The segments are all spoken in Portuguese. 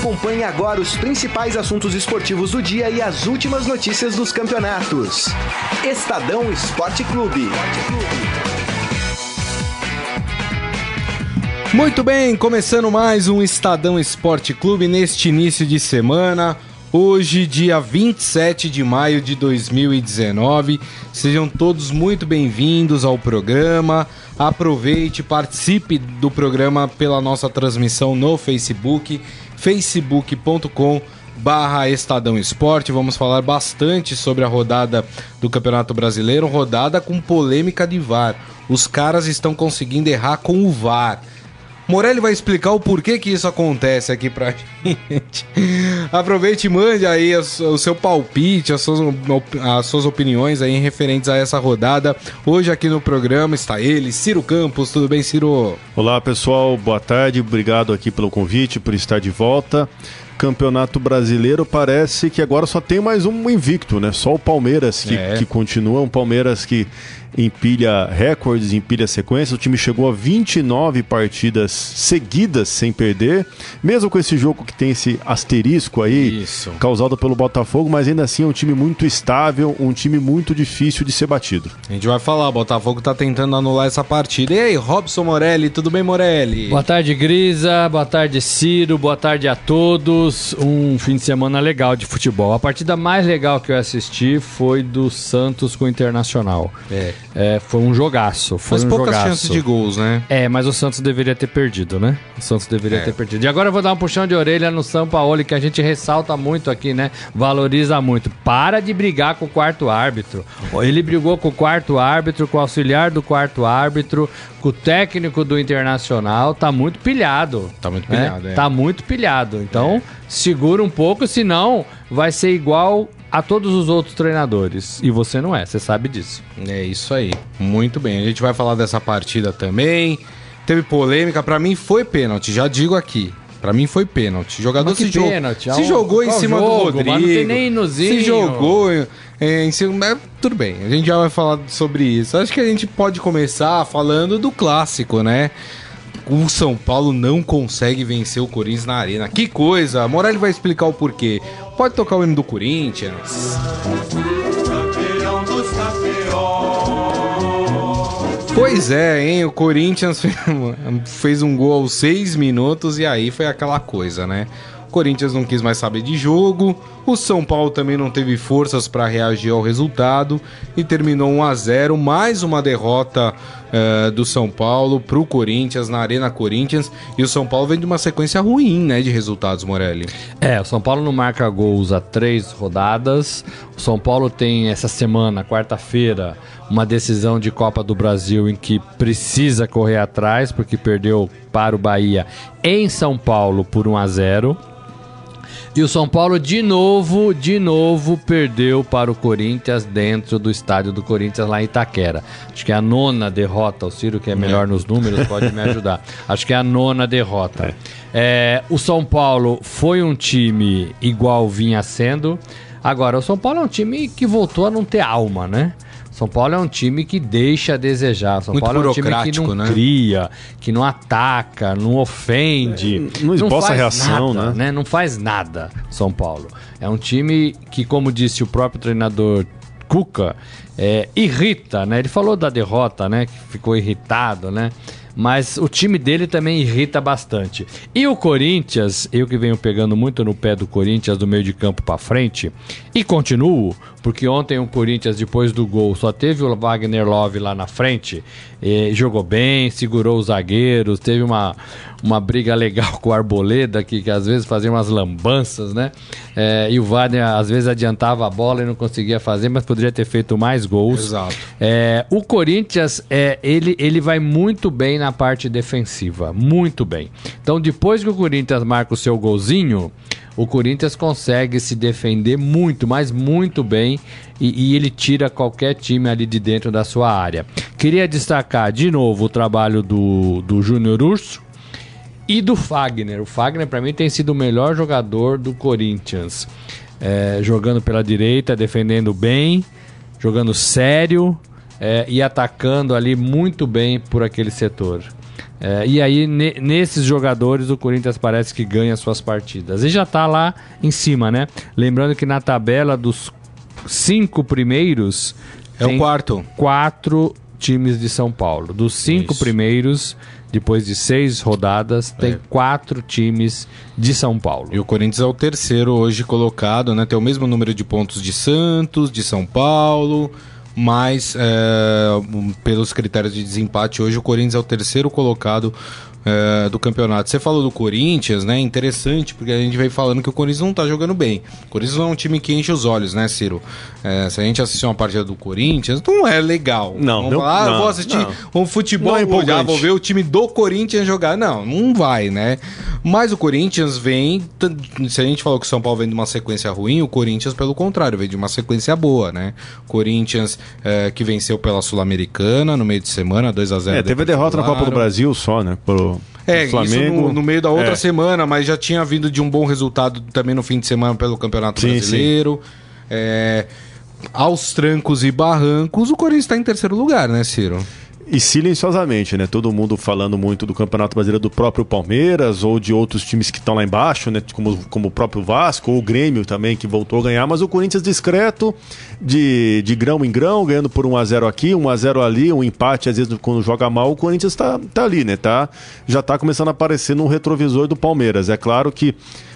Acompanhe agora os principais assuntos esportivos do dia e as últimas notícias dos campeonatos. Estadão Esporte Clube. Muito bem, começando mais um Estadão Esporte Clube neste início de semana. Hoje, dia 27 de maio de 2019. Sejam todos muito bem-vindos ao programa. Aproveite, participe do programa pela nossa transmissão no Facebook, facebook.com barra Estadão Esporte. Vamos falar bastante sobre a rodada do Campeonato Brasileiro, rodada com polêmica de VAR. Os caras estão conseguindo errar com o VAR. Morelli vai explicar o porquê que isso acontece aqui pra gente. Aproveite e mande aí o seu palpite, as suas, as suas opiniões aí referentes a essa rodada. Hoje aqui no programa está ele, Ciro Campos. Tudo bem, Ciro? Olá, pessoal. Boa tarde. Obrigado aqui pelo convite, por estar de volta. Campeonato Brasileiro parece que agora só tem mais um invicto, né? Só o Palmeiras que, é. que continua, um Palmeiras que empilha recordes, empilha sequências. O time chegou a 29 partidas seguidas sem perder, mesmo com esse jogo que tem esse asterisco aí, Isso. causado pelo Botafogo, mas ainda assim é um time muito estável, um time muito difícil de ser batido. A gente vai falar, o Botafogo tá tentando anular essa partida. E aí, Robson Morelli, tudo bem, Morelli? Boa tarde, Grisa, boa tarde, Ciro, boa tarde a todos. Um fim de semana legal de futebol. A partida mais legal que eu assisti foi do Santos com o Internacional. É. É, foi um jogaço. Foi mas um poucas jogaço. chances de gols, né? É, mas o Santos deveria ter perdido, né? O Santos deveria é. ter perdido. E agora eu vou dar um puxão de orelha no São Paulo, que a gente ressalta muito aqui, né? Valoriza muito. Para de brigar com o quarto árbitro. Ele brigou com o quarto árbitro, com o auxiliar do quarto árbitro, com o técnico do Internacional. Tá muito pilhado. Tá muito pilhado, né? é. Tá muito pilhado. Então, é. segura um pouco, senão vai ser igual a todos os outros treinadores. E você não é, você sabe disso. É isso aí. Muito bem. A gente vai falar dessa partida também. Teve polêmica, para mim foi pênalti, já digo aqui. Para mim foi pênalti. O jogador se, pênalti? Jo se jogou em cima jogo, do Rodrigo. Mas não tem nem inozinho. Se jogou é, em cima. É, tudo bem, a gente já vai falar sobre isso. Acho que a gente pode começar falando do clássico, né? O São Paulo não consegue vencer o Corinthians na arena. Que coisa! A Morelli vai explicar o porquê. Pode tocar o hino do Corinthians. Pois é, hein? O Corinthians fez um gol aos seis minutos e aí foi aquela coisa, né? O Corinthians não quis mais saber de jogo, o São Paulo também não teve forças para reagir ao resultado e terminou 1 a 0 mais uma derrota uh, do São Paulo para o Corinthians na Arena Corinthians. E o São Paulo vem de uma sequência ruim né, de resultados, Morelli. É, o São Paulo não marca gols há três rodadas. O São Paulo tem essa semana, quarta-feira, uma decisão de Copa do Brasil em que precisa correr atrás, porque perdeu para o Bahia em São Paulo por 1 a 0 e o São Paulo de novo, de novo perdeu para o Corinthians dentro do estádio do Corinthians lá em Itaquera. Acho que é a nona derrota. O Ciro, que é melhor nos números, pode me ajudar. Acho que é a nona derrota. É. É, o São Paulo foi um time igual vinha sendo. Agora, o São Paulo é um time que voltou a não ter alma, né? São Paulo é um time que deixa a desejar. São Muito Paulo é um time que não né? cria, que não ataca, não ofende. É, não esboça reação, nada, né? né? Não faz nada, São Paulo. É um time que, como disse o próprio treinador Cuca, é, irrita, né? Ele falou da derrota, né? Que ficou irritado, né? mas o time dele também irrita bastante. E o Corinthians, eu que venho pegando muito no pé do Corinthians do meio de campo para frente, e continuo, porque ontem o Corinthians, depois do gol, só teve o Wagner Love lá na frente, jogou bem, segurou os zagueiros, teve uma, uma briga legal com o Arboleda, que, que às vezes fazia umas lambanças, né? É, e o Wagner às vezes adiantava a bola e não conseguia fazer, mas poderia ter feito mais gols. Exato. É, o Corinthians, é, ele, ele vai muito bem na parte defensiva, muito bem. Então, depois que o Corinthians marca o seu golzinho, o Corinthians consegue se defender muito, mas muito bem, e, e, ele tira qualquer time ali de dentro da sua área. Queria destacar de novo o trabalho do, do Júnior Urso e do Fagner. O Fagner, para mim, tem sido o melhor jogador do Corinthians. É, jogando pela direita, defendendo bem, jogando sério é, e atacando ali muito bem por aquele setor. É, e aí, ne, nesses jogadores, o Corinthians parece que ganha suas partidas. E já está lá em cima, né? Lembrando que na tabela dos cinco primeiros. É o quarto. Quatro times de São Paulo. Dos cinco Isso. primeiros, depois de seis rodadas, tem é. quatro times de São Paulo. E o Corinthians é o terceiro hoje colocado, né? Tem o mesmo número de pontos de Santos, de São Paulo mas é, pelos critérios de desempate hoje o Corinthians é o terceiro colocado é, do campeonato. Você falou do Corinthians, né? Interessante, porque a gente vem falando que o Corinthians não tá jogando bem. O Corinthians não é um time que enche os olhos, né, Ciro? É, se a gente assistir uma partida do Corinthians, não é legal. Não, Vamos falar, ah, não, vou assistir não. um futebol, não é já vou ver o time do Corinthians jogar. Não, não vai, né? Mas o Corinthians vem. Se a gente falou que o São Paulo vem de uma sequência ruim, o Corinthians, pelo contrário, vem de uma sequência boa, né? Corinthians é, que venceu pela Sul-Americana no meio de semana, 2 a 0 É, teve a derrota na Copa do Brasil só, né? Pro, é, Flamengo. isso no, no, meio da outra é. semana, mas já tinha vindo de um bom resultado também no fim de semana pelo Campeonato sim, Brasileiro. Sim. É, aos trancos e barrancos, o Corinthians está em terceiro lugar, né, Ciro? E silenciosamente, né? Todo mundo falando muito do Campeonato Brasileiro do próprio Palmeiras ou de outros times que estão lá embaixo, né? Como, como o próprio Vasco ou o Grêmio também, que voltou a ganhar. Mas o Corinthians discreto, de, de grão em grão, ganhando por 1x0 aqui, 1x0 ali, um empate, às vezes quando joga mal, o Corinthians tá, tá ali, né? Tá, já tá começando a aparecer no retrovisor do Palmeiras. É claro que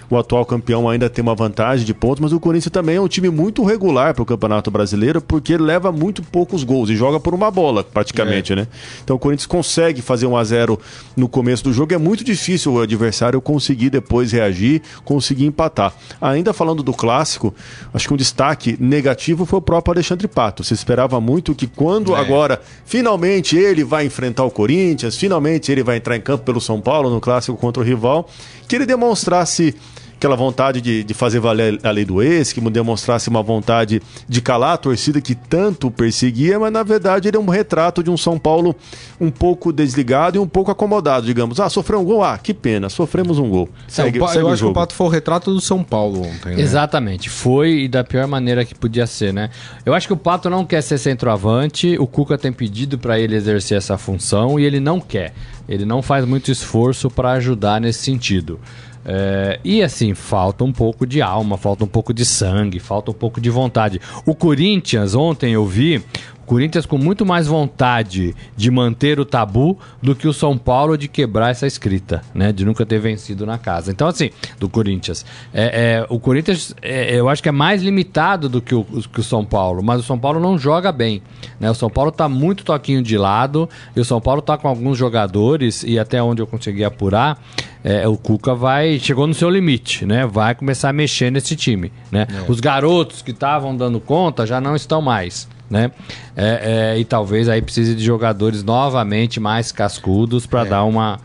o atual campeão ainda tem uma vantagem de pontos, mas o Corinthians também é um time muito regular para o Campeonato Brasileiro, porque leva muito poucos gols e joga por uma bola, praticamente, é. né? Então o Corinthians consegue fazer um a 0 no começo do jogo, é muito difícil o adversário conseguir depois reagir, conseguir empatar. Ainda falando do clássico, acho que um destaque negativo foi o próprio Alexandre Pato. Se esperava muito que quando é. agora finalmente ele vai enfrentar o Corinthians, finalmente ele vai entrar em campo pelo São Paulo no clássico contra o rival, que ele demonstrasse aquela vontade de, de fazer valer a lei do ex, que demonstrasse uma vontade de calar a torcida que tanto perseguia, mas na verdade ele é um retrato de um São Paulo um pouco desligado e um pouco acomodado, digamos. Ah, sofreu um gol? Ah, que pena, sofremos um gol. Segue, é, segue eu acho que o Pato foi o retrato do São Paulo ontem. Né? Exatamente, foi e da pior maneira que podia ser, né? Eu acho que o Pato não quer ser centroavante, o Cuca tem pedido para ele exercer essa função e ele não quer. Ele não faz muito esforço para ajudar nesse sentido. É, e assim, falta um pouco de alma, falta um pouco de sangue, falta um pouco de vontade. O Corinthians, ontem eu vi, Corinthians com muito mais vontade de manter o tabu do que o São Paulo de quebrar essa escrita, né? De nunca ter vencido na casa. Então, assim, do Corinthians. É, é o Corinthians, é, eu acho que é mais limitado do que o, que o São Paulo, mas o São Paulo não joga bem. Né? O São Paulo tá muito toquinho de lado e o São Paulo tá com alguns jogadores, e até onde eu consegui apurar, é, o Cuca vai. chegou no seu limite, né? Vai começar a mexer nesse time. Né? É. Os garotos que estavam dando conta já não estão mais né? É, é, e talvez aí precise de jogadores novamente mais cascudos para é. dar uma,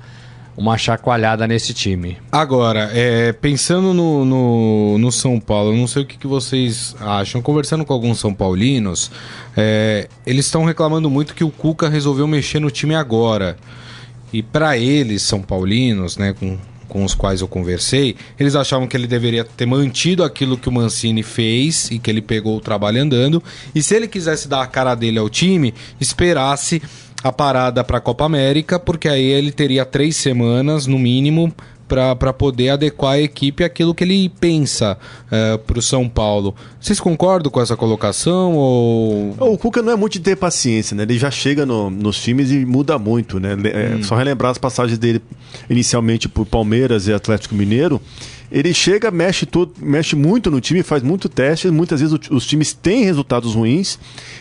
uma chacoalhada nesse time. Agora, é, pensando no, no, no, São Paulo, eu não sei o que, que vocês acham. Conversando com alguns São Paulinos, é, eles estão reclamando muito que o Cuca resolveu mexer no time agora. E para eles, São Paulinos, né, com com os quais eu conversei, eles achavam que ele deveria ter mantido aquilo que o Mancini fez e que ele pegou o trabalho andando. E se ele quisesse dar a cara dele ao time, esperasse a parada para a Copa América, porque aí ele teria três semanas, no mínimo, para poder adequar a equipe àquilo que ele pensa eh, para o São Paulo. Vocês concordam com essa colocação? Ou... O Cuca não é muito de ter paciência, né? Ele já chega no, nos times e muda muito, né? É, hum. Só relembrar as passagens dele inicialmente por Palmeiras e Atlético Mineiro ele chega, mexe, tudo, mexe muito no time, faz muito teste, muitas vezes os times têm resultados ruins.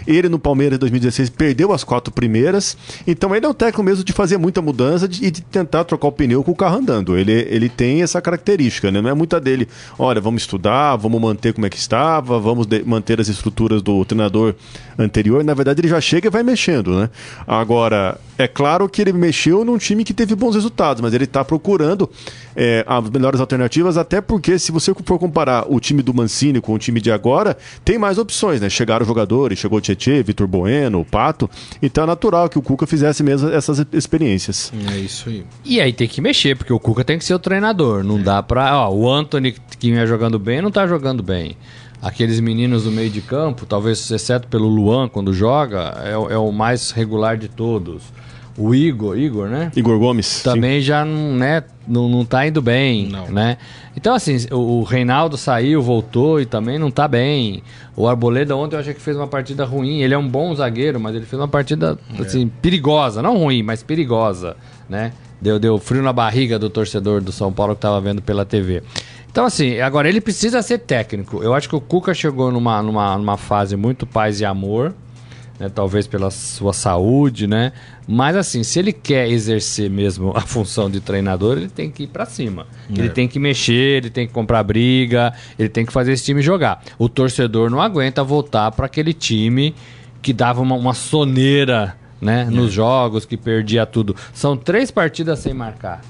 Ele no Palmeiras em 2016 perdeu as quatro primeiras, então ele é um técnico mesmo de fazer muita mudança e de, de, tentar trocar o pneu com o carro andando. Ele, ele tem essa característica, né? não é muita dele. Olha, vamos estudar, vamos manter como é que estava, vamos de, manter as estruturas do treinador anterior. Na verdade, ele já chega e vai mexendo, né? Agora, é claro que ele mexeu num time que teve bons resultados, mas ele está procurando é, as melhores alternativas até porque se você for comparar o time do Mancini com o time de agora, tem mais opções, né? Chegaram jogadores, chegou o Tietchan, Vitor Bueno, o Pato, então é natural que o Cuca fizesse mesmo essas experiências. É isso aí. E aí tem que mexer, porque o Cuca tem que ser o treinador, não é. dá pra... Ó, o Anthony que vinha jogando bem, não tá jogando bem aqueles meninos do meio de campo, talvez exceto pelo Luan quando joga, é, é, o mais regular de todos. O Igor, Igor, né? Igor Gomes. Também sim. já não, né, não, não tá indo bem, não. né? Então, assim, o, o, Reinaldo saiu, voltou e também não tá bem. O Arboleda ontem eu achei que fez uma partida ruim. Ele é um bom zagueiro, mas ele fez uma partida, é. assim, perigosa. Não ruim, mas perigosa, né? Deu, deu frio na barriga do torcedor do São Paulo que tava vendo pela TV. Então, assim, agora ele precisa ser técnico. Eu acho que o Cuca chegou numa, numa, numa fase muito paz e amor né? talvez pela sua saúde, né? Mas assim, se ele quer exercer mesmo a função de treinador, ele tem que ir para cima. É. Ele tem que mexer, ele tem que comprar briga, ele tem que fazer esse time jogar. O torcedor não aguenta voltar para aquele time que dava uma, uma soneira, né? É. Nos jogos, que perdia tudo. São três partidas sem marcar.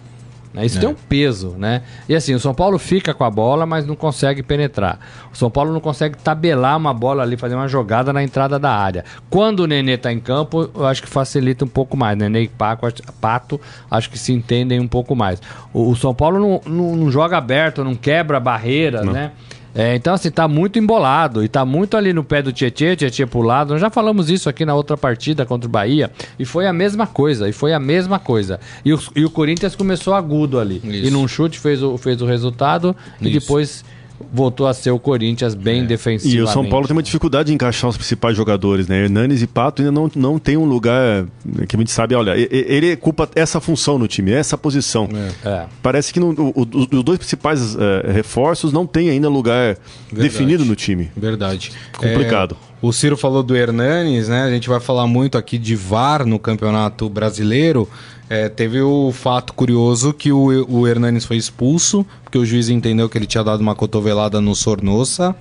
Né? Isso é. tem um peso, né? E assim, o São Paulo fica com a bola, mas não consegue penetrar. O São Paulo não consegue tabelar uma bola ali, fazer uma jogada na entrada da área. Quando o Nenê tá em campo, eu acho que facilita um pouco mais. Nenê e Paco, Pato, acho que se entendem um pouco mais. O, o São Paulo não, não, não, joga aberto, não quebra barreira, não. né? É, então, assim, tá muito embolado e tá muito ali no pé do Tietê, Tietê pro lado. Nós já falamos isso aqui na outra partida contra o Bahia e foi a mesma coisa, e foi a mesma coisa. E o, e o Corinthians começou agudo ali. Isso. E num chute fez o, fez o resultado isso. e depois voltou a ser o Corinthians bem é. defensivo. E o São Paulo tem uma dificuldade de encaixar os principais jogadores, né? Hernanes e Pato ainda não, não tem um lugar que a gente sabe, olha, ele culpa essa função no time, essa posição. É. É. Parece que no, o, os dois principais é, reforços não tem ainda lugar Verdade. definido no time. Verdade. Complicado. É, o Ciro falou do Hernanes, né? A gente vai falar muito aqui de VAR no Campeonato Brasileiro. É, teve o fato curioso que o, o Hernanes foi expulso, porque o juiz entendeu que ele tinha dado uma cotovelada no Sornosa.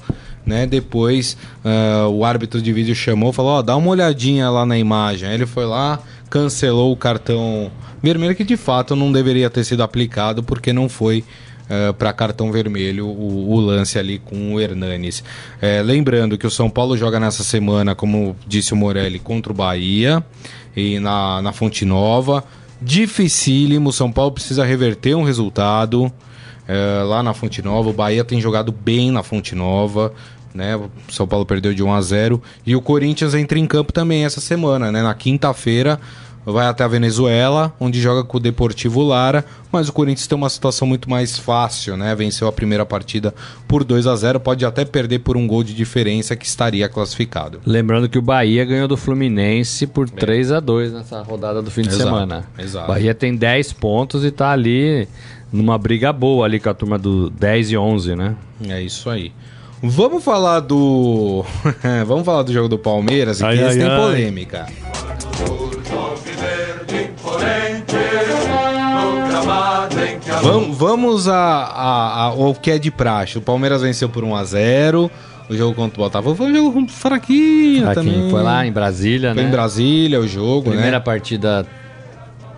Né? Depois uh, o árbitro de vídeo chamou falou: oh, dá uma olhadinha lá na imagem. Aí ele foi lá, cancelou o cartão vermelho, que de fato não deveria ter sido aplicado, porque não foi Uh, para cartão vermelho o, o, lance ali com o Hernanes. É, lembrando que o São Paulo joga nessa semana, como disse o Morelli, contra o Bahia e na, na Fonte Nova dificílimo. São Paulo precisa reverter um resultado é, lá na Fonte Nova. O Bahia tem jogado bem na Fonte Nova. Né? O São Paulo perdeu de 1 a 0 e o Corinthians entra em campo também essa semana, né? Na quinta-feira vai até a Venezuela, onde joga com o Deportivo Lara, mas o Corinthians tem uma situação muito mais fácil, né? Venceu a primeira partida por 2 a 0 pode até perder por um gol de diferença que estaria classificado. Lembrando que o Bahia ganhou do Fluminense por 3 a 2 nessa rodada do fim de semana. Exato. Bahia tem 10 pontos e tá ali numa briga boa ali com a turma do 10 e 11, né? É isso aí. Vamos falar do. Vamos falar do jogo do Palmeiras, ai, que ai, esse ai. tem polêmica. Vamos, vamos a, a, ao que é de praxe. O Palmeiras venceu por 1 a 0 o jogo contra o Botafogo foi um jogo fraquinho, fraquinho também. Foi lá em Brasília, foi né? em Brasília o jogo, Primeira né? partida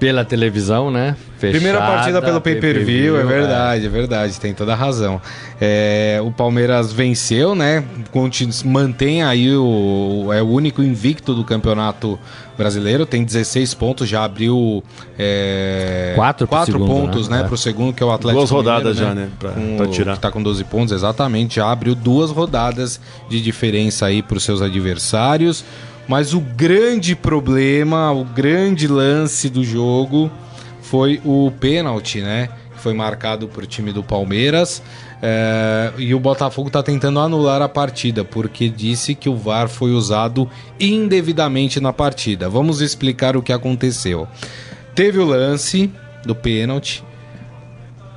pela televisão, né? Fechada, Primeira partida pelo pay-per-view, é verdade, é. é. verdade, tem toda a razão. É, o Palmeiras venceu, né? Continua, mantém aí o. É o único invicto do campeonato brasileiro, tem 16 pontos, já abriu é, quatro, quatro segundo, pontos, né? né Para o segundo, que é o Atlético. Duas rodadas Mineiro, já, né? Pra, com, pra tirar. Que tá com 12 pontos, exatamente. Já abriu duas rodadas de diferença aí para os seus adversários. Mas o grande problema, o grande lance do jogo foi o pênalti, né? Foi marcado por time do Palmeiras. É, e o Botafogo está tentando anular a partida, porque disse que o VAR foi usado indevidamente na partida. Vamos explicar o que aconteceu. Teve o lance do pênalti.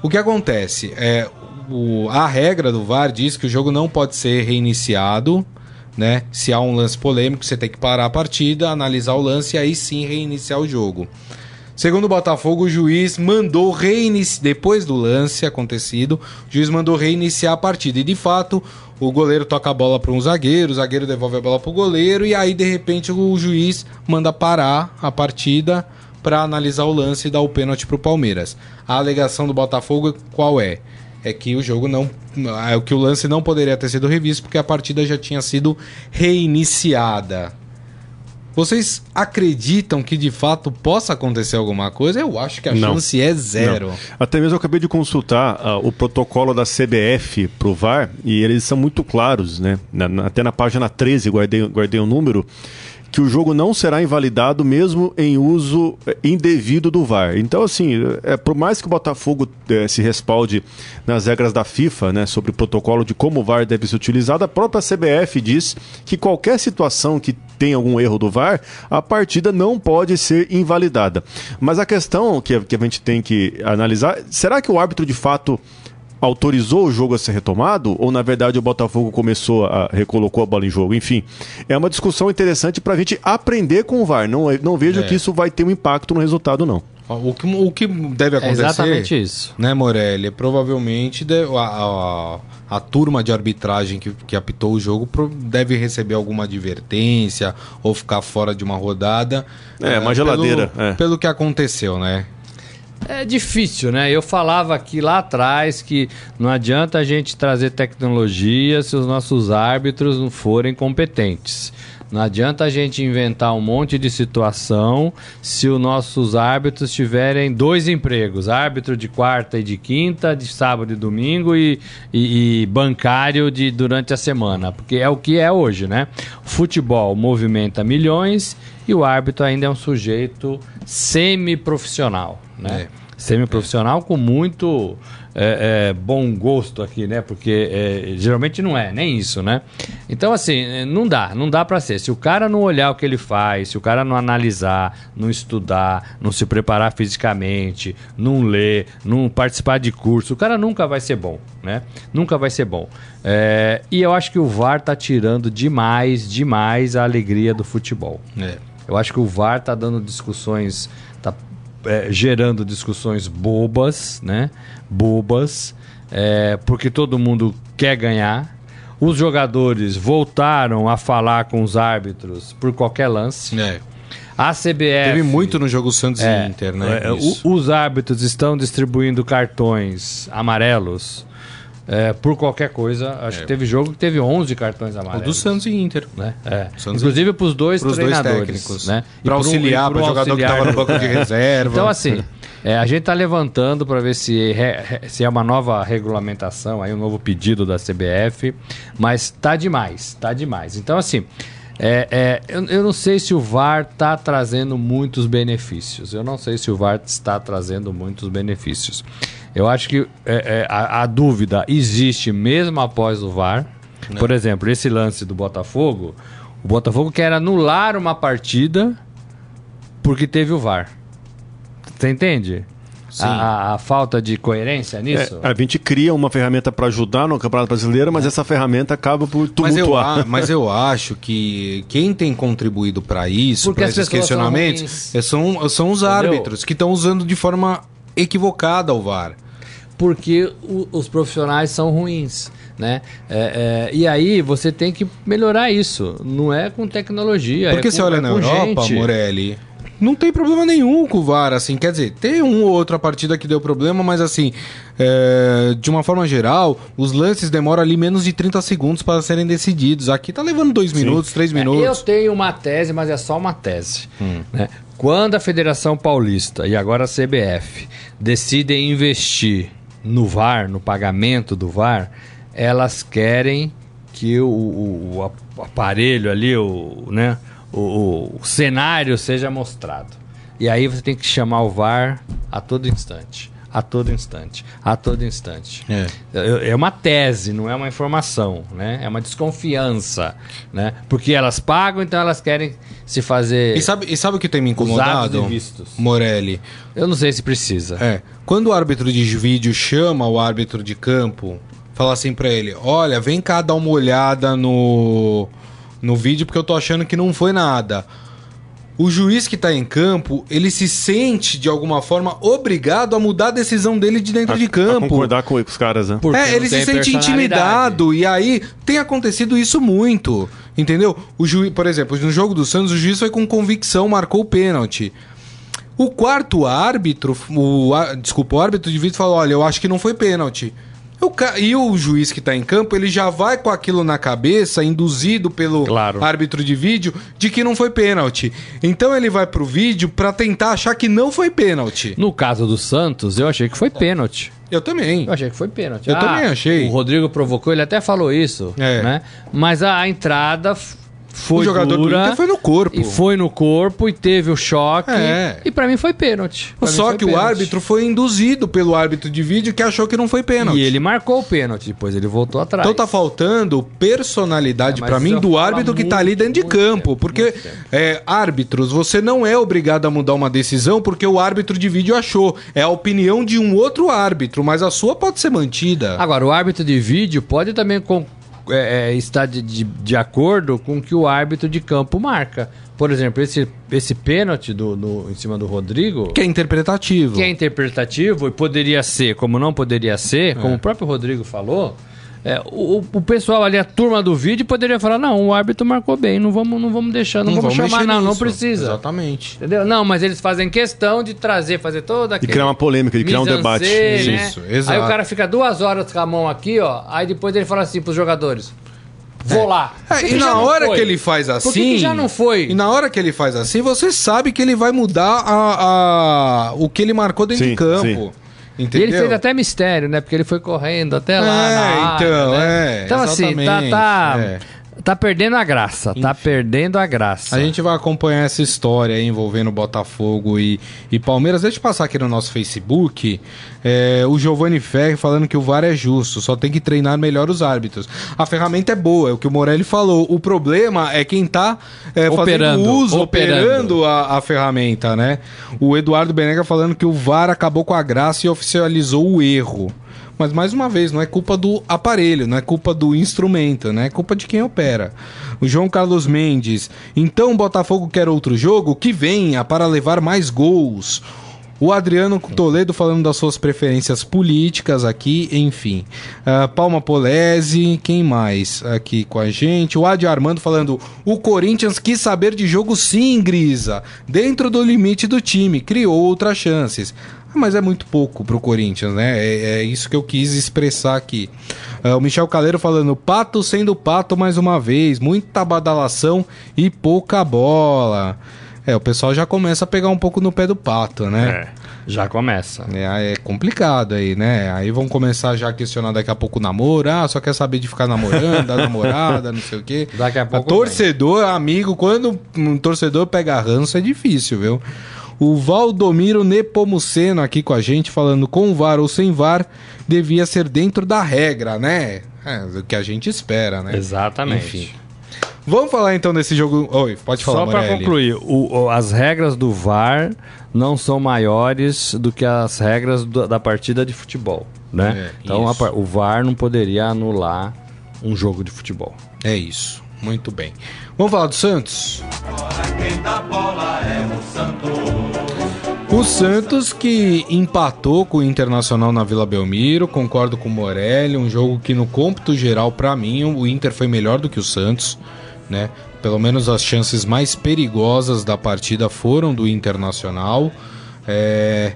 O que acontece? É, o, a regra do VAR diz que o jogo não pode ser reiniciado né? Se há um lance polêmico, você tem que parar a partida, analisar o lance e aí sim reiniciar o jogo. Segundo o Botafogo, o juiz mandou reiniciar, depois do lance acontecido, o juiz mandou reiniciar a partida. E de fato, o goleiro toca a bola para um zagueiro, o zagueiro devolve a bola para o goleiro, e aí de repente o juiz manda parar a partida para analisar o lance e dar o pênalti para o Palmeiras. A alegação do Botafogo qual é? É que o jogo não. É que o lance não poderia ter sido revisto porque a partida já tinha sido reiniciada. Vocês acreditam que de fato possa acontecer alguma coisa? Eu acho que a não. chance é zero. Não. Até mesmo eu acabei de consultar uh, o protocolo da CBF pro VAR e eles são muito claros, né? Na, na, até na página 13, guardei, guardei o um número, que o jogo não será invalidado mesmo em uso é, indevido do VAR. Então, assim, é, por mais que o Botafogo é, se respalde nas regras da FIFA, né, sobre o protocolo de como o VAR deve ser utilizado, a própria CBF diz que qualquer situação que tem algum erro do VAR, a partida não pode ser invalidada. Mas a questão que, que a gente tem que analisar, será que o árbitro de fato autorizou o jogo a ser retomado ou na verdade o Botafogo começou a recolocou a bola em jogo? Enfim, é uma discussão interessante para a gente aprender com o VAR. Não, não vejo é. que isso vai ter um impacto no resultado, não. O que, o que deve acontecer. É exatamente isso. Né, Morelli? Provavelmente a, a, a, turma de arbitragem que, que apitou o jogo deve receber alguma advertência ou ficar fora de uma rodada. É, é uma geladeira. Pelo, é. pelo que aconteceu, né? É difícil, né? Eu falava aqui lá atrás que não adianta a gente trazer tecnologia se os nossos árbitros não forem competentes. Não adianta a gente inventar um monte de situação se os nossos árbitros tiverem dois empregos: árbitro de quarta e de quinta, de sábado e domingo e, e, e bancário de durante a semana. Porque é o que é hoje, né? O futebol movimenta milhões e o árbitro ainda é um sujeito semi-profissional, né? É. Semi-profissional com muito é, é, bom gosto aqui, né? Porque é, geralmente não é, nem isso, né? Então, assim, não dá, não dá para ser. Se o cara não olhar o que ele faz, se o cara não analisar, não estudar, não se preparar fisicamente, não ler, não participar de curso, o cara nunca vai ser bom, né? Nunca vai ser bom. É, e eu acho que o VAR tá tirando demais, demais a alegria do futebol. É. Eu acho que o VAR tá dando discussões, é, gerando discussões bobas, né? Bobas, é, porque todo mundo quer ganhar. Os jogadores voltaram a falar com os árbitros por qualquer lance. É. A CBF. Teve muito no jogo Santos é, e Inter, né? É, os árbitros estão distribuindo cartões amarelos é, por qualquer coisa. Acho é. que teve jogo que teve 11 cartões amarelos. O do Santos e Inter. Né? É. Inclusive para os dois treinadores. Dois técnicos. Né? Para auxiliar, para o jogador que estava no banco de reserva. Então, assim, é, a gente está levantando para ver se, se é uma nova regulamentação, aí um novo pedido da CBF, mas tá demais, tá demais. Então, assim, é, é, eu, eu, não sei se o VAR está trazendo muitos benefícios. Eu não sei se o VAR está trazendo muitos benefícios. Eu acho que é, é, a, a, dúvida existe mesmo após o VAR. Não. Por exemplo, esse lance do Botafogo, o Botafogo quer anular uma partida porque teve o VAR. Você entende? A, a, a, falta de coerência nisso? É, a gente cria uma ferramenta para ajudar no Campeonato Brasileiro, mas é. essa ferramenta acaba por tumultuar. Mas eu, mas eu acho que quem tem contribuído para isso, para esses questionamentos, são, são, são, os Entendeu? árbitros que estão usando de forma equivocada o VAR porque o, os profissionais são ruins. Né? É, é, e aí você tem que melhorar isso. Não é com tecnologia. Porque é você olha é na Europa, gente. Morelli, não tem problema nenhum com o VAR, assim, quer dizer, tem um ou outra partida que deu problema, mas assim, é, de uma forma geral, os lances demoram ali menos de 30 segundos para serem decididos. Aqui tá levando dois minutos, três é, minutos. eu tenho uma tese, mas é só uma tese. Hum. Né? Quando a Federação Paulista e agora a CBF decidem investir no VAR, no pagamento do VAR, elas querem que o, o, o aparelho ali, o, né, o, o cenário seja mostrado. E aí você tem que chamar o VAR a todo instante a todo instante, a todo instante. É. é. uma tese, não é uma informação, né? É uma desconfiança, né? Porque elas pagam, então elas querem se fazer. E sabe, e sabe o que tem me incomodado, Morelli? Eu não sei se precisa. É. Quando o árbitro de vídeo chama o árbitro de campo, fala assim para ele: "Olha, vem cá dar uma olhada no no vídeo porque eu tô achando que não foi nada." o juiz que está em campo, ele se sente, de alguma forma, obrigado a mudar a decisão dele de dentro a, de campo. A concordar com os caras, né? Porque é, ele se sente intimidado. E aí, tem acontecido isso muito. Entendeu? O juiz, por exemplo, no jogo do Santos, o juiz foi com convicção, marcou o pênalti. O quarto árbitro, o, desculpa, o árbitro de vídeo falou: olha, eu acho que não foi pênalti. E o juiz que está em campo, ele já vai com aquilo na cabeça, induzido pelo claro. árbitro de vídeo, de que não foi pênalti. Então ele vai pro vídeo para tentar achar que não foi pênalti. No caso do Santos, eu achei que foi pênalti. Eu também. Eu achei que foi pênalti. Eu ah, também achei. O Rodrigo provocou, ele até falou isso, é. né? Mas a, a entrada foi o jogador dura, do Inter foi no corpo. E foi no corpo e teve o choque. É. E pra mim foi pênalti. Pra Só foi que o pênalti. árbitro foi induzido pelo árbitro de vídeo que achou que não foi pênalti. E ele marcou o pênalti, depois ele voltou atrás. Então tá faltando personalidade É, mas pra mim do árbitro que tá muito, ali dentro de muito campo. tempo, porque muito é, árbitros, você não é obrigado a mudar uma decisão porque o árbitro de vídeo achou. É a opinião de um outro árbitro, mas a sua pode ser mantida. Agora, o árbitro de vídeo pode também é, é, estar de, de, de acordo com o que o árbitro de campo marca. Por exemplo, esse, esse pênalti do, no- em cima do Rodrigo, Que é interpretativo. que é interpretativo e poderia ser, como não poderia ser, como o próprio Rodrigo falou, é, o, o pessoal ali, a turma do vídeo, poderia falar: não, o árbitro marcou bem, não vamos, não vamos deixar, não, vamos, chamar, mexer não, não nisso. precisa. Exatamente. Entendeu? Não, mas eles fazem questão de trazer, fazer toda E aquele... criar uma polêmica, de criar um debate. né? Isso, exato. Aí o cara fica duas horas com a mão aqui, ó. Aí depois ele fala assim pros jogadores: Vou lá. É, e na não hora foi? que ele faz assim. Por que, que já não foi? E na hora que ele faz assim, você sabe que ele vai mudar a, a- o que ele marcou dentro Sim, de campo. sim. E Entendeu? ele fez até mistério, né? Porque ele foi correndo até lá. É, área, então, né? é, Então, assim, tá, tá. Tá perdendo a graça. Tá perdendo a graça. A gente vai acompanhar essa história aí envolvendo Botafogo e, e Palmeiras. Deixa eu passar aqui no nosso Facebook. é, o Giovanni Ferri falando que o VAR é justo, só tem que treinar melhor os árbitros. A ferramenta é boa, é o que o Morelli falou. O problema é quem tá é, Operando, fazendo uso, operando. operando a, a ferramenta, né? O Eduardo Benega falando que o VAR acabou com a graça e oficializou o erro. Mas mais uma vez, não é culpa do aparelho, não é culpa do instrumento, né? É culpa de quem opera. O João Carlos Mendes. Então o Botafogo quer outro jogo? Que venha para levar mais gols. O Adriano Toledo falando das suas preferências políticas aqui, enfim. Ah, Palma Polese, quem mais aqui com a gente? O Adi Armando falando: o Corinthians quis saber de jogo sim, Grisa. Dentro do limite do time, criou outras chances. Mas é muito pouco pro Corinthians, né? É, é isso que eu quis expressar aqui. Ah, o Michel Caleiro falando: pato sendo pato mais uma vez, muita badalação e pouca bola. É, o pessoal já começa a pegar um pouco no pé do pato, né? Já começa. É, é complicado aí, né? Aí vão começar já a questionar daqui a pouco o namoro. Ah, só quer saber de ficar namorando, da namorada, não sei o quê. Daqui a pouco torcedor, amigo, quando um torcedor pega ranço é difícil, viu? O Valdomiro Nepomuceno aqui com a gente, falando com VAR ou sem VAR, devia ser dentro da regra, né? É, o que a gente espera, né? Exatamente. Enfim. Vamos falar então desse jogo. Oi, pode falar, Só para concluir, o- o- as regras do VAR não são maiores do que as regras do- da partida de futebol, né? É, então a o VAR não poderia anular um jogo de futebol. É isso. Muito bem. Vamos falar do Santos? O Santos que empatou com o Internacional na Vila Belmiro, concordo com o Morelli, um jogo que no cômputo geral, pra mim, o Inter foi melhor do que o Santos, né? Pelo menos as chances mais perigosas da partida foram do Internacional. É,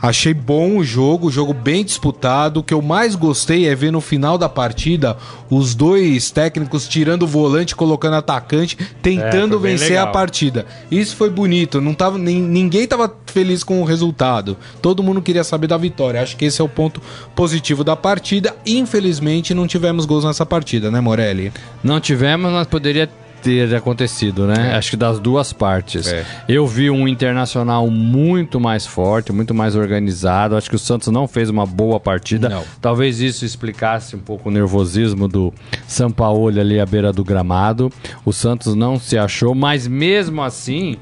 Achei bom o jogo, jogo bem disputado. O que eu mais gostei é ver no final da partida os dois técnicos tirando o volante, colocando atacante, tentando É, vencer a partida. Isso foi bonito. Não tava, nin- ninguém estava feliz com o resultado. Todo mundo queria saber da vitória. Acho que esse é o ponto positivo da partida. Infelizmente, não tivemos gols nessa partida, né, Morelli? Não tivemos, mas poderia ter acontecido, né? É. Acho que das duas partes. É. Eu vi um internacional muito mais forte, muito mais organizado. Acho que o Santos não fez uma boa partida. Não. Talvez isso explicasse um pouco o nervosismo do Sampaoli ali à beira do gramado. O Santos não se achou, mas mesmo assim.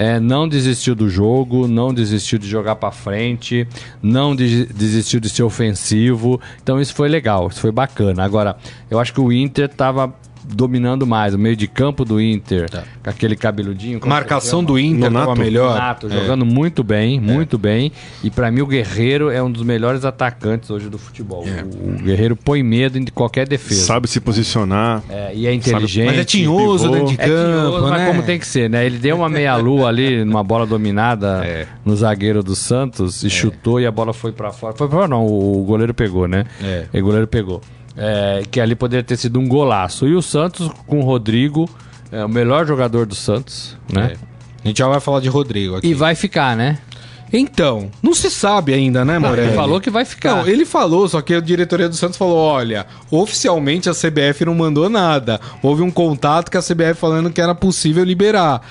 é, não desistiu do jogo, não desistiu de jogar pra frente, não de- desistiu de ser ofensivo. Então isso foi legal, isso foi bacana. Agora, eu acho que o Inter tava dominando mais, o meio de campo do Inter, Tá. com aquele cabeludinho. Marcação do Inter Nonato? melhor. Renato, É. jogando muito bem, muito bem. E pra mim o Guerreiro é um dos melhores atacantes hoje do futebol. É. O, o Guerreiro põe medo em qualquer defesa. Sabe se posicionar. É, e é inteligente. Mas é tinhoso pivô. dentro de É tinhoso, campo, mas né? como tem que ser, né? Ele deu uma meia-lua ali numa bola dominada É. no zagueiro do Santos e chutou e a bola foi pra fora. Foi pra fora, não, o goleiro pegou, né? É. E o goleiro pegou. É, que ali poderia ter sido um golaço. E o Santos com o Rodrigo, é o melhor jogador do Santos, né? É. A gente já vai falar de Rodrigo aqui. E vai ficar, né? Então, não se sabe ainda, né, Morelli? Ele falou que vai ficar. Não, ele falou, só que a diretoria do Santos falou: olha, oficialmente a CBF não mandou nada. Houve um contato com a CBF falando que era possível liberar.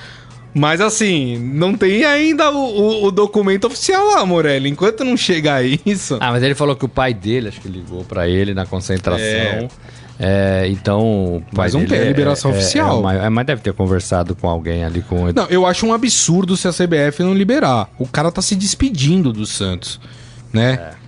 Mas assim, não tem ainda o, o, o, documento oficial lá, Morelli. Enquanto não chegar isso. Ah, mas ele falou que o pai dele, acho que ligou para ele na concentração. É. É, então. Mas não tem a liberação é, é oficial. É, mas deve ter conversado com alguém ali com. Não, eu acho um absurdo se a CBF não liberar. O cara tá se despedindo do Santos, né? É.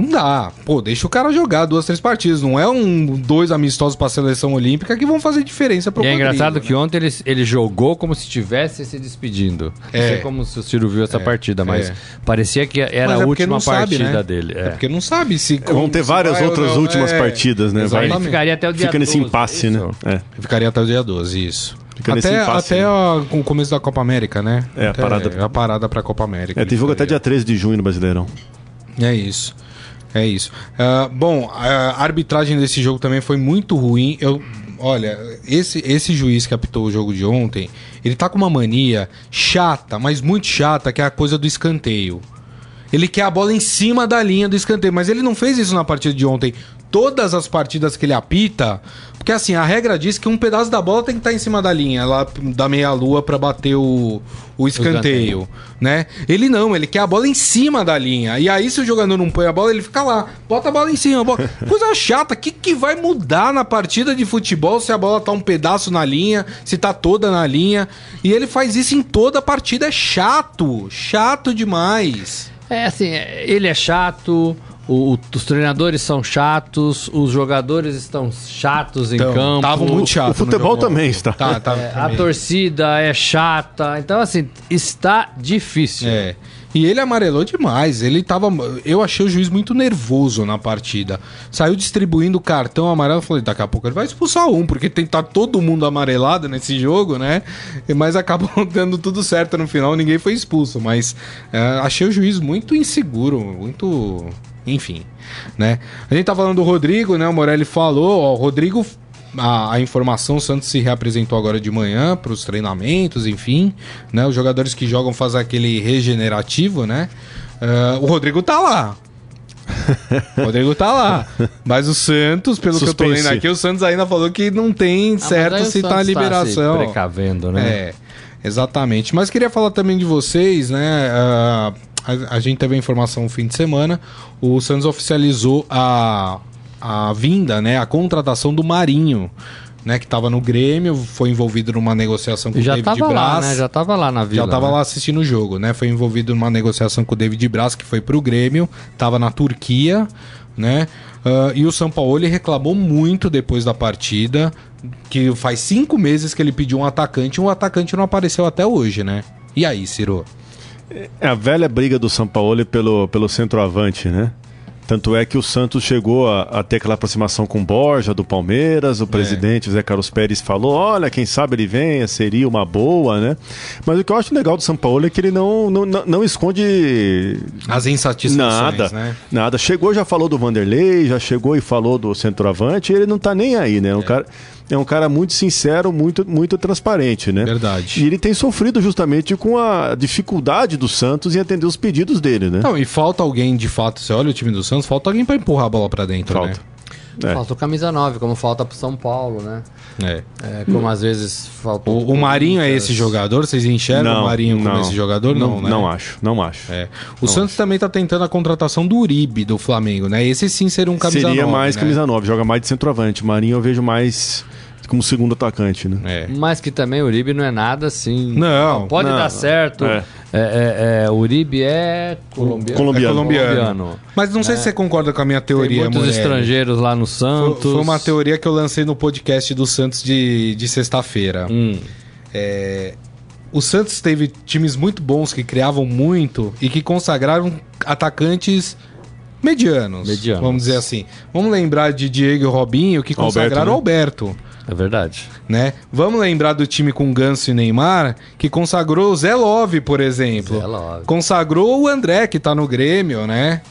Não dá. Pô, deixa o cara jogar duas, três partidas. Não é um dois amistosos pra seleção olímpica que vão fazer diferença pro E é engraçado né? que ontem ele, ele jogou como se estivesse se despedindo. É. Não sei como se o Ciro viu essa é. partida, mas é. parecia que era mas a é última partida sabe, né? dele. É. é. porque não sabe se. Vão ter várias outras não, últimas é. partidas, né? Vai, ele ficaria até o dia Fica 12, nesse impasse, né? É. Ficaria até o dia 12, isso. Fica até impasse, até né? o começo da Copa América, né? É, a parada. A parada pra Copa América. É, tem jogo até dia 13 de junho no Brasileirão. É isso. É isso. Uh, bom, a arbitragem desse jogo também foi muito ruim. Eu, olha, esse, esse juiz que apitou o jogo de ontem, ele tá com uma mania chata, mas muito chata, que é a coisa do escanteio. Ele quer a bola em cima da linha do escanteio, mas ele não fez isso na partida de ontem. Todas as partidas que ele apita, porque assim, a regra diz que um pedaço da bola tem que estar tá em cima da linha, lá da meia-lua para bater o, o escanteio, o né? Ele não, ele quer a bola em cima da linha. E aí, se o jogador não põe a bola, ele fica lá, bota a bola em cima. Bola... Coisa chata, o que, que vai mudar na partida de futebol se a bola tá um pedaço na linha, se tá toda na linha? E ele faz isso em toda a partida, é chato, chato demais. É assim, ele é chato, o, os treinadores são chatos, os jogadores estão chatos então, em campo. Estavam muito chato. O futebol também está. Tá, tá, é, a torcida é chata. Então, assim, está difícil. É. E ele amarelou demais. Ele tava. Eu achei o juiz muito nervoso na partida. Saiu distribuindo cartão amarelo. Falei, daqui a pouco ele vai expulsar um, porque tem que estar tá todo mundo amarelado nesse jogo, né? Mas acabou dando tudo certo no final, ninguém foi expulso. Mas é, achei o juiz muito inseguro, muito enfim, né? A gente tá falando do Rodrigo, né? O Morelli falou, ó, o Rodrigo a, a, informação, o Santos se reapresentou agora de manhã para os treinamentos, enfim, né? Os jogadores que jogam fazem aquele regenerativo, né? Uh, o Rodrigo tá lá. o Rodrigo tá lá. Mas o Santos, pelo Suspense. que eu tô lendo aqui, o Santos ainda falou que não tem ah, certo se tá a liberação. Tá se precavendo, né? É, exatamente. Mas queria falar também de vocês, né? Uh, a, a gente teve a informação no fim de semana, o Santos oficializou a, a vinda, né, a contratação do Marinho. Né, que estava no Grêmio, foi envolvido numa negociação com já o David tava Braz. Lá, né? Já estava lá na vila. Já estava né? lá assistindo o jogo, né? Foi envolvido numa negociação com o David Braz, que foi para o Grêmio, estava na Turquia, né? Uh, e o São Paulo reclamou muito depois da partida, que faz cinco meses que ele pediu um atacante e o atacante não apareceu até hoje, né? E aí, Ciro? É a velha briga do São Paulo pelo, pelo centroavante, né? Tanto é que o Santos chegou a, a ter aquela aproximação com Borja, do Palmeiras, o é. presidente Zé Carlos Pérez falou: olha, quem sabe ele venha, seria uma boa, né? Mas o que eu acho legal do São Paulo é que ele não, não, não, esconde. As insatisfações. Nada, né? nada. Chegou, já falou do Vanderlei, já chegou e falou do centroavante, ele não tá nem aí, né? Um é. cara é um cara muito sincero, muito, muito transparente, né? Verdade. E ele tem sofrido justamente com a dificuldade do Santos em atender os pedidos dele, né? Não, e falta alguém de fato. Você olha o time do Santos, falta alguém para empurrar a bola para dentro, falta. né? É. Falta o camisa 9, como falta pro São Paulo, né? É. é como às vezes falta. O, o Marinho é esse jogador? Vocês enxergam não, o Marinho como não, esse jogador? Não, não, né? não acho, não acho. É. O não Santos acho. também tá tentando a contratação do Uribe do Flamengo, né? Esse sim seria um camisa Seria 9, mais né? camisa 9, joga mais de centroavante. Marinho eu vejo mais como segundo atacante, né? É. Mas que também o Uribe não é nada assim. Não. Pode não. dar certo. É. É, é, é, o Uribe é colombiano. Colombiano. colombiano. Mas não sei se você concorda com a minha teoria, Tem muitos estrangeiros lá no Santos. Foi, foi, uma teoria que eu lancei no podcast do Santos de, de sexta-feira. Hum. o Santos teve times muito bons que criavam muito e que consagraram atacantes medianos, medianos. Vamos dizer assim. Vamos lembrar de Diego e Robinho que consagraram Alberto. Né? Alberto é verdade. Né? Vamos lembrar do time com Ganso e Neymar, que consagrou o Zé Love, por exemplo. Zé Love. Consagrou o André, que tá no Grêmio, né?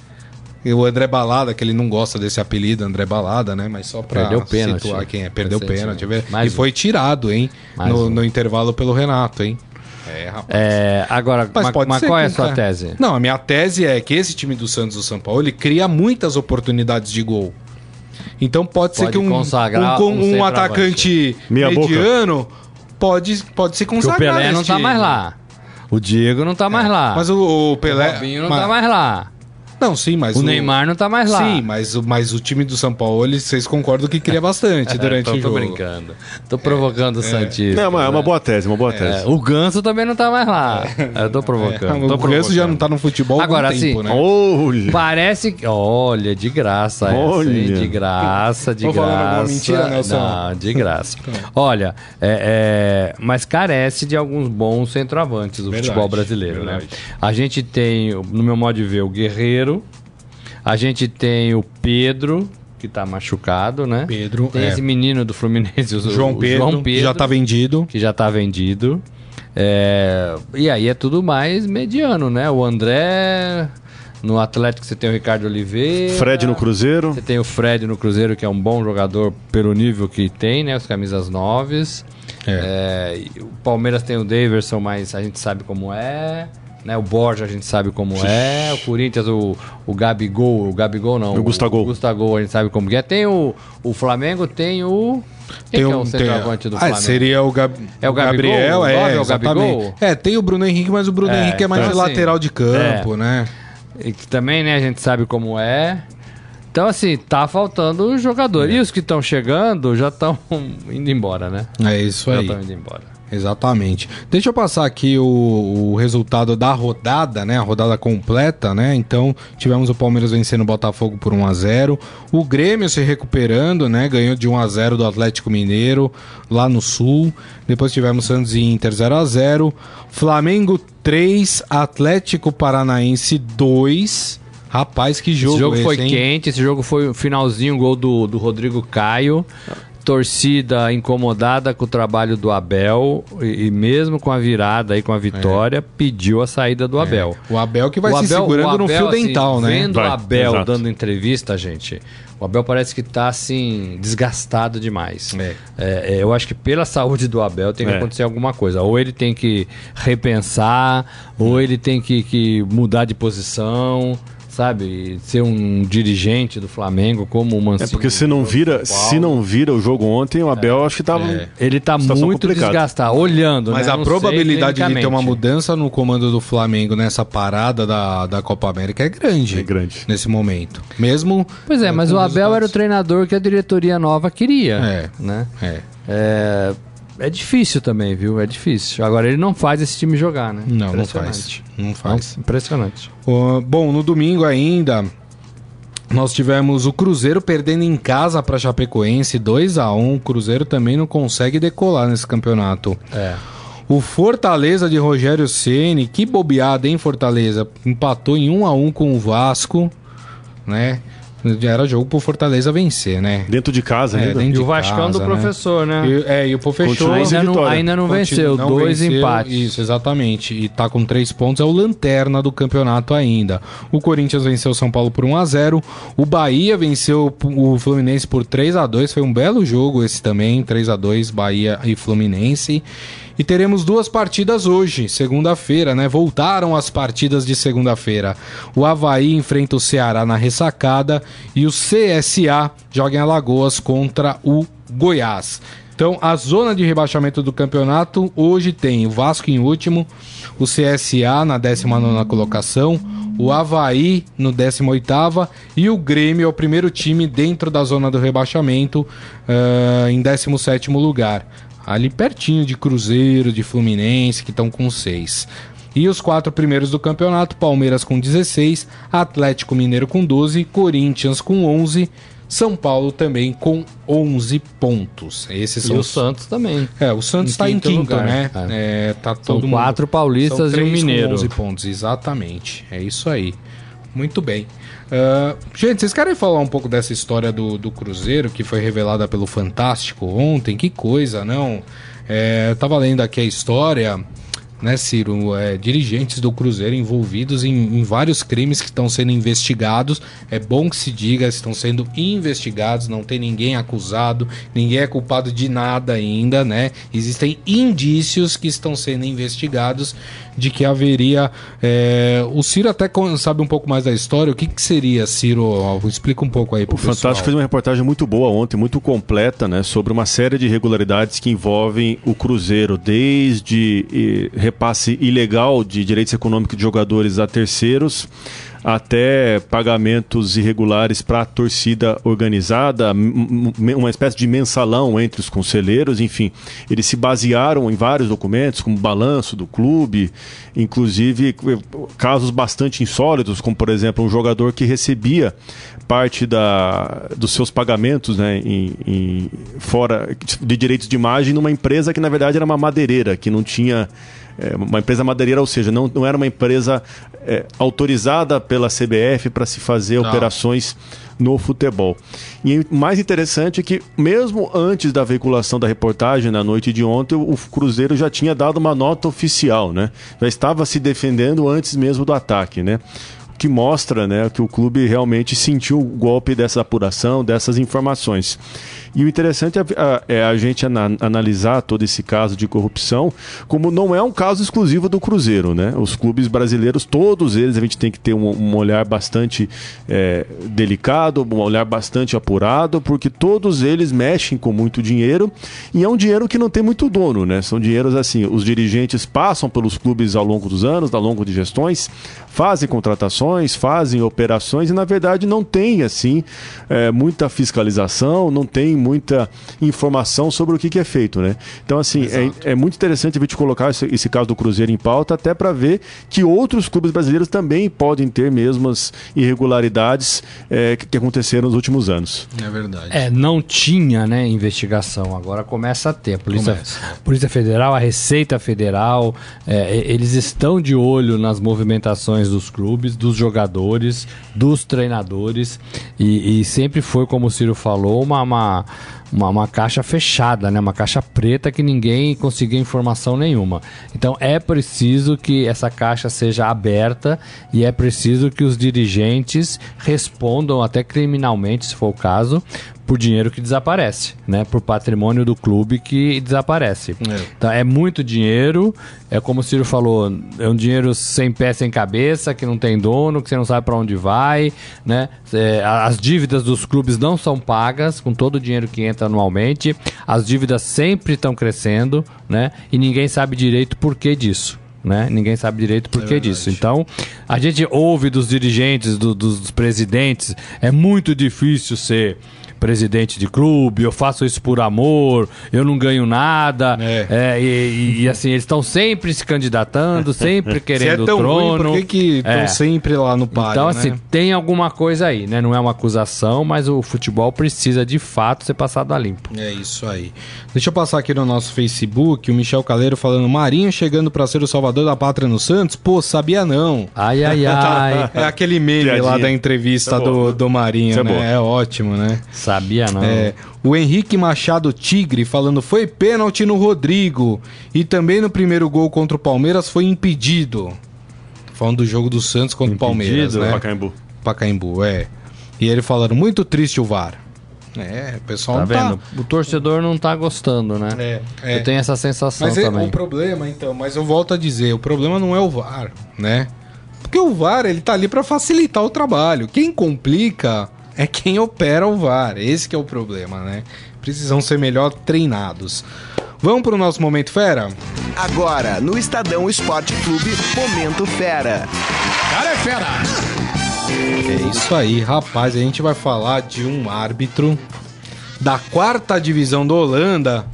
E o André Balada, que ele não gosta desse apelido, André Balada, né? Mas só pra Perdeu pênalti, situar quem é. Perdeu pênalti. Né? e foi tirado, hein? No, um. no, intervalo pelo Renato, hein? É, rapaz. É, agora, mas, mas, mas qual é a sua tese? Não, a minha tese é que esse time do Santos do São Paulo ele cria muitas oportunidades de gol. Então pode, pode ser que um, um, um, um atacante mediano boca. pode, pode se consagrar. Porque o Pelé não tá mais lá. O Diego não tá é, mais lá. Mas o, o Pelé. O Robinho não mas... tá mais lá. Não, sim, mas. O, o, Neymar não tá mais lá. Sim, mas, mas o time do São Paulo, eles, vocês concordam que cria bastante durante o jogo. Tô brincando. Tô provocando é, o Santista. Não, é uma boa tese, uma boa é, tese. o Ganso também não tá mais lá. É. Eu tô provocando. É, tô o provocando. Ganso já não tá no futebol há Agora, assim, tempo, né? Olha. Parece que. Olha, de graça olha. essa, hein? De graça, de Tô graça. mentira, Nelson? Não, de graça. olha, é, mas carece de alguns bons centroavantes do verdade, futebol brasileiro, né? verdade. né? A gente tem, no meu modo de ver, o Guerreiro a gente tem o Pedro, que tá machucado, né? Pedro. Tem é. esse menino do Fluminense, o João, o Pedro, João Pedro, que já tá vendido. Que já tá vendido. É... E aí é tudo mais mediano, né? O André. No Atlético você tem o Ricardo Oliveira. Fred no Cruzeiro. Você tem o Fred no Cruzeiro, que é um bom jogador pelo nível que tem, né? Os camisas noves. É. É... o Palmeiras tem o Daverson, mas a gente sabe como é. Né? O Borja a gente sabe como é. O Corinthians, o, o Gabigol. O Gabigol não. O Gustavo. O Gustavo a gente sabe como é. Tem o, o Flamengo, tem o. Quem tem é o centroavante do ah, Flamengo? Seria o, Gab... é o Gabriel, é, é, o Gabigol? É, tem o Bruno Henrique, mas o Bruno é, Henrique é mais então, de assim, lateral de campo, é. né? E que também, né, a gente sabe como é. Então, assim, tá faltando jogador. É. E os que estão chegando já estão indo embora, né? É isso já aí. Já estão indo embora. Exatamente. Deixa eu passar aqui o, o, resultado da rodada, né? A rodada completa, né? Então, tivemos o Palmeiras vencendo o Botafogo por 1 a 0 O Grêmio se recuperando, né? Ganhou de 1 a 0 do Atlético Mineiro lá no Sul. Depois tivemos Santos e Inter 0 a 0 Flamengo 3, Atlético Paranaense 2. Rapaz, que jogo Esse jogo esse, foi hein? quente, esse jogo foi o finalzinho, gol do, do Rodrigo Caio torcida incomodada com o trabalho do Abel e, e mesmo com a virada aí com a vitória, é. pediu a saída do é. Abel. O Abel que vai o se Abel, segurando Abel, no fio assim, dental, né? Vendo vai, o Abel exato. dando entrevista, gente, o Abel parece que está assim desgastado demais. É. É, é. eu acho que pela saúde do Abel tem que é. acontecer alguma coisa. Ou ele tem que repensar, ou ele tem que, que mudar de posição sabe, ser um dirigente do Flamengo como o Mancini. É porque se não vira, se não vira o jogo ontem, o Abel é, acho que tava é. Ele tá muito desgastado, olhando, Mas né? a não probabilidade de ter uma mudança no comando do Flamengo nessa parada da, da Copa América é grande. É grande. Nesse momento. Mesmo Pois é, mas o Abel era o treinador que a diretoria nova queria, é. né? É. é é difícil também, viu? É difícil. Agora ele não faz esse time jogar, né? Não, não faz. Não faz. Impressionante. Uh, bom, no domingo ainda nós tivemos o Cruzeiro perdendo em casa para Chapecoense 2 a 1. O Cruzeiro também não consegue decolar nesse campeonato. É. O Fortaleza de Rogério Ceni, que bobeada, hein, Fortaleza? Empatou em 1 a 1 com o Vasco, né? Já era jogo pro Fortaleza vencer, né? Dentro de casa é, ainda. e o Vascão do né? professor, né? E, é, e o professor ainda não, ainda não venceu, não dois venceu, empates. Isso, exatamente. E tá com três pontos, é o lanterna do campeonato ainda. O Corinthians venceu o São Paulo por 1 a 0 O Bahia venceu o Fluminense por 3 a 2 Foi um belo jogo esse também, 3 a 2 Bahia e Fluminense. E teremos duas partidas hoje, segunda-feira, né? Voltaram as partidas de segunda-feira. O Havaí enfrenta o Ceará na ressacada e o CSA joga em Alagoas contra o Goiás. Então, a zona de rebaixamento do campeonato hoje tem o Vasco em último, o CSA na 19 colocação, o Havaí no 18 e o Grêmio é o primeiro time dentro da zona do rebaixamento uh, em 17 lugar ali pertinho de Cruzeiro, de Fluminense, que estão com seis. E os quatro primeiros do campeonato: Palmeiras com 16, Atlético Mineiro com 12, Corinthians com 11. São Paulo também com 11 pontos. Esses são e os... o Santos também. É, o Santos está em, tá quinto, lugar. né? É. É, tá são todo quatro mundo... paulistas e um mineiro. 11 pontos, exatamente. É isso aí. Muito bem. Uh, gente, vocês querem falar um pouco dessa história do, do Cruzeiro que foi revelada pelo Fantástico ontem? Que coisa, não? É, eu tava lendo aqui a história. né, Ciro, é, dirigentes do Cruzeiro envolvidos em, em, vários crimes que estão sendo investigados. É bom que se diga, estão sendo investigados, não tem ninguém acusado, ninguém é culpado de nada ainda, né? Existem indícios que estão sendo investigados de que haveria. É... O Ciro até sabe um pouco mais da história. O que, que seria, Ciro? Explica um pouco aí pro O pessoal. Fantástico fez uma reportagem muito boa ontem, muito completa, né? Sobre uma série de irregularidades que envolvem o Cruzeiro, desde repasse ilegal de direitos econômicos de jogadores a terceiros até pagamentos irregulares para a torcida organizada, uma espécie de mensalão entre os conselheiros, enfim. Eles se basearam em vários documentos, como balanço do clube, inclusive casos bastante insólitos, como por exemplo um jogador que recebia parte da, dos seus pagamentos né, em, em, fora de direitos de imagem numa empresa que na verdade era uma madeireira, que não tinha é, uma empresa madeireira, ou seja, não, não era uma empresa é, autorizada pela CBF para se fazer não. operações no futebol. E o mais interessante é que, mesmo antes da veiculação da reportagem na noite de ontem, o Cruzeiro já tinha dado uma nota oficial, né? Já estava se defendendo antes mesmo do ataque, né? Que mostra né, que o clube realmente sentiu o golpe dessa apuração, dessas informações. E o interessante é a, é gente ana, analisar todo esse caso de corrupção, como não é um caso exclusivo do Cruzeiro, né? Os clubes brasileiros, todos eles, a gente tem que ter um, um olhar bastante é, delicado, um olhar bastante apurado, porque todos eles mexem com muito dinheiro e é um dinheiro que não tem muito dono, né? São dinheiros assim, os dirigentes passam pelos clubes ao longo dos anos, ao longo de gestões, fazem contratações, fazem operações e na verdade não tem assim é, muita fiscalização, não tem muita informação sobre o que, que é feito, né? Então, assim, é, é, muito interessante a gente colocar esse, esse, caso do Cruzeiro em pauta, até para ver que outros clubes brasileiros também podem ter mesmas irregularidades é, que, que, aconteceram nos últimos anos. É verdade. É, não tinha, né, investigação, agora começa a ter. A Polícia, começa. Polícia Federal, a Receita Federal, é, eles estão de olho nas movimentações dos clubes, dos jogadores, dos treinadores, e, e sempre foi, como o Ciro falou, uma, uma uma, uma, caixa fechada, né? uma caixa preta que ninguém conseguia informação nenhuma. Então é preciso que essa caixa seja aberta e é preciso que os dirigentes respondam até criminalmente, se for o caso, por dinheiro que desaparece, né? Por patrimônio do clube que desaparece. É. Então é muito dinheiro, é como o Ciro falou, é um dinheiro sem pé, sem cabeça, que não tem dono, que você não sabe para onde vai, né? É, as dívidas dos clubes não são pagas com todo o dinheiro que entra anualmente, as dívidas sempre estão crescendo, né? E ninguém sabe direito por que disso. Né? Ninguém sabe direito por é que disso. Então, a gente ouve dos dirigentes, do, dos presidentes, é muito difícil ser presidente de clube, eu faço isso por amor, eu não ganho nada. É. É, e, e, assim, eles estão sempre se candidatando, sempre querendo se é tão o trono. Ruim, por que estão é. sempre lá no páreo, Então, assim, né? tem alguma coisa aí, né? Não é uma acusação, mas o futebol precisa de fato ser passado a limpo. É isso aí. Deixa eu passar aqui no nosso Facebook, o Michel Caleiro falando: Marinho chegando para ser o salvador da pátria no Santos? Pô, sabia não. Ai, ai, ai. é aquele meme Piadinha. lá da entrevista é do, do Marinho, é né? É ótimo, né? Sabia não. É, o Henrique Machado Tigre falando foi pênalti no Rodrigo e também no primeiro gol contra o Palmeiras foi impedido. Falando do jogo do Santos contra impedido, o Palmeiras, né? Pacaembu. Pacaembu, é. E ele falando muito triste o VAR. É, o pessoal tá vendo? Tá... O torcedor não tá gostando, né? É, é. Eu tenho essa sensação mas é também. Mas o problema, então, mas eu volto a dizer, o problema não é o VAR, né? Porque o VAR, ele tá ali para facilitar o trabalho. Quem complica é quem opera o VAR. Esse é o problema, né? Precisam ser melhor treinados. Vamos para o nosso Momento Fera? Agora, no Estadão Esporte Clube, Momento Fera. Cara é fera! É isso aí, rapaz. A gente vai falar de um árbitro da quarta divisão da Holanda.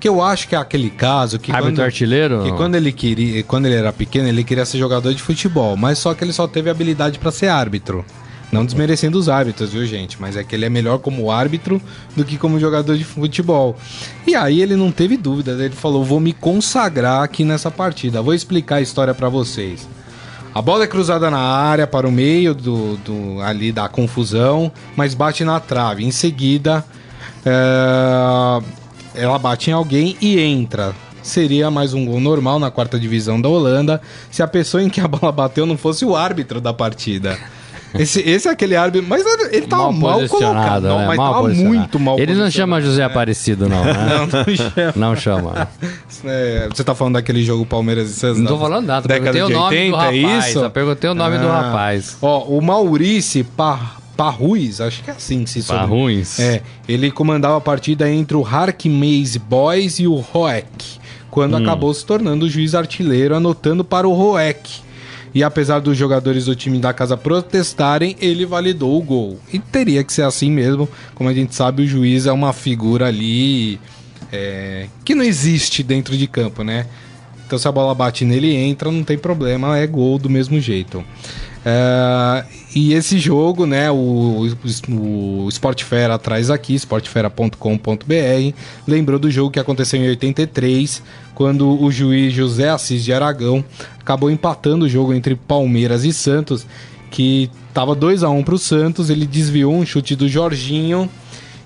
Que eu acho que é aquele caso que. Árbitro quando, artilheiro? Que quando ele queria. Quando ele era pequeno, ele queria ser jogador de futebol. Mas só que ele só teve habilidade para ser árbitro. Não desmerecendo os árbitros, viu, gente? Mas é que ele é melhor como árbitro do que como jogador de futebol. E aí ele não teve dúvida, ele falou: vou me consagrar aqui nessa partida. Vou explicar a história para vocês. A bola é cruzada na área para o meio do, do ali da confusão, mas bate na trave. Em seguida, é, ela bate em alguém e entra. seria mais um gol normal na quarta divisão da Holanda se a pessoa em que a bola bateu não fosse o árbitro da partida. Esse, esse é aquele árbitro. Mas ele tava mal, mal colocado. Não, né? mas mal tava muito mal Ele não chama José Aparecido, não. Né? não, não chama. Não chama. É, você tá falando daquele jogo Palmeiras e Santos? Não tô falando nada. Década de 80, 80, é isso? Eu perguntei o nome ah, do rapaz. Ó, o Maurício Par Parruiz, acho que é assim que se chama. Parruiz? É, ele comandava a partida entre o Harkmaze Boys e o Roek, quando hum. acabou se tornando o juiz artilheiro, anotando para o Roek. E apesar dos jogadores do time da casa protestarem, ele validou o gol. E teria que ser assim mesmo. Como a gente sabe, o juiz é uma figura ali é, que não existe dentro de campo, né? Então se a bola bate nele entra, não tem problema, é gol do mesmo jeito. É, e esse jogo, né, o, o, o Sportfera traz aqui, sportfera.com.br, lembrou do jogo que aconteceu em 83, quando o juiz José Assis de Aragão acabou empatando o jogo entre Palmeiras e Santos, que estava 2 a 1 para o Santos, ele desviou um chute do Jorginho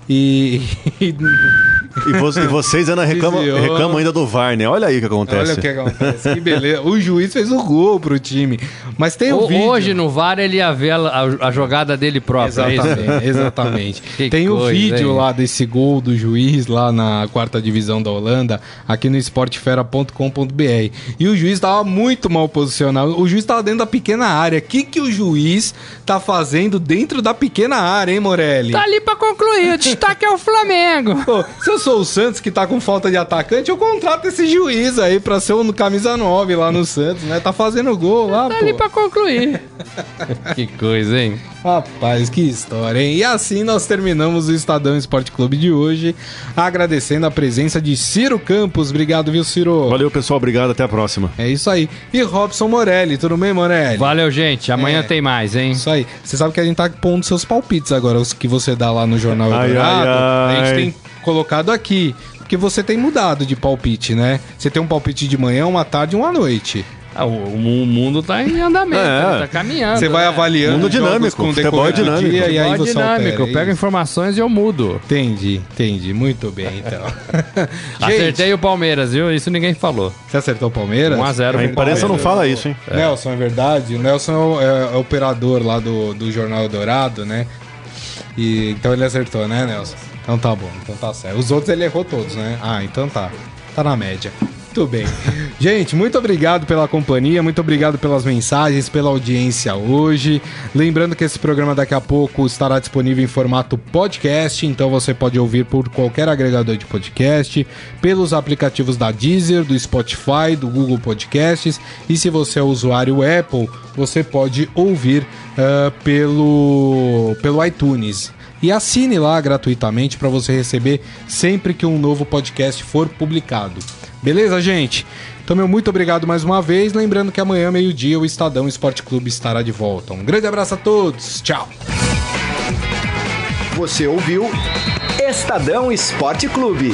e. e, vo e vocês ainda reclamam, reclamam ainda do VAR, né? Olha aí o que acontece. Olha o que acontece. que beleza. O juiz fez o gol pro time. Mas tem o, o vídeo. Hoje no VAR ele ia ver a, a jogada dele próprio. É exatamente. exatamente. tem o vídeo hein? lá desse gol do juiz lá na quarta divisão da Holanda, aqui no esportefera.com.br. E o juiz tava muito mal posicionado. O juiz tava dentro da pequena área. O que, que o juiz tá fazendo dentro da pequena área, hein, Morelli? Tá ali pra concluir destaque é o Flamengo. Pô, se eu sou o Santos que tá com falta de atacante, eu contrato esse juiz aí pra ser um camisa 9 lá no Santos, né? Tá fazendo gol lá, tá pô. ali pra concluir. que coisa, hein? Rapaz, que história, hein? E assim nós terminamos o Estadão Esporte Clube de hoje, agradecendo a presença de Ciro Campos. Obrigado, viu, Ciro? Valeu, pessoal. Obrigado. Até a próxima. É isso aí. E Robson Morelli. Tudo bem, Morelli? Valeu, gente. Amanhã é. tem mais, hein? Isso aí. Você sabe que a gente tá pondo seus palpites agora, os que você dá lá no Jornal ai, Eldorado. Ai, ai. A gente tem colocado aqui. Porque você tem mudado de palpite, né? Você tem um palpite de manhã, uma tarde e uma noite. Ah, o, o, mundo tá em andamento, é. tá caminhando. Você vai né? avaliando. Mundo dinâmico, com futebol é dinâmico. Dia, e aí é você dinâmico. Altera, eu pego informações e eu mudo. Entendi, entendi. Muito bem, então. Acertei o Palmeiras, viu? Isso ninguém falou. Você acertou o Palmeiras? 1x0. A imprensa não fala isso, hein? É. Nelson, é verdade. O Nelson é, o, é, é operador lá do, do Jornal Dourado, né? E, então ele acertou, né, Nelson? Então tá bom, então tá certo. Os outros ele errou todos, né? Ah, então tá. Tá na média. Muito bem. Gente, muito obrigado pela companhia, muito obrigado pelas mensagens, pela audiência hoje. Lembrando que esse programa daqui a pouco estará disponível em formato podcast, então você pode ouvir por qualquer agregador de podcast, pelos aplicativos da Deezer, do Spotify, do Google Podcasts, e se você é usuário Apple, você pode ouvir uh, pelo, pelo iTunes e assine lá gratuitamente para você receber sempre que um novo podcast for publicado. Beleza, gente? Então, meu muito obrigado mais uma vez. Lembrando que amanhã, meio-dia, o Estadão Esporte Clube estará de volta. Um grande abraço a todos. Tchau. Você ouviu Estadão Esporte Clube.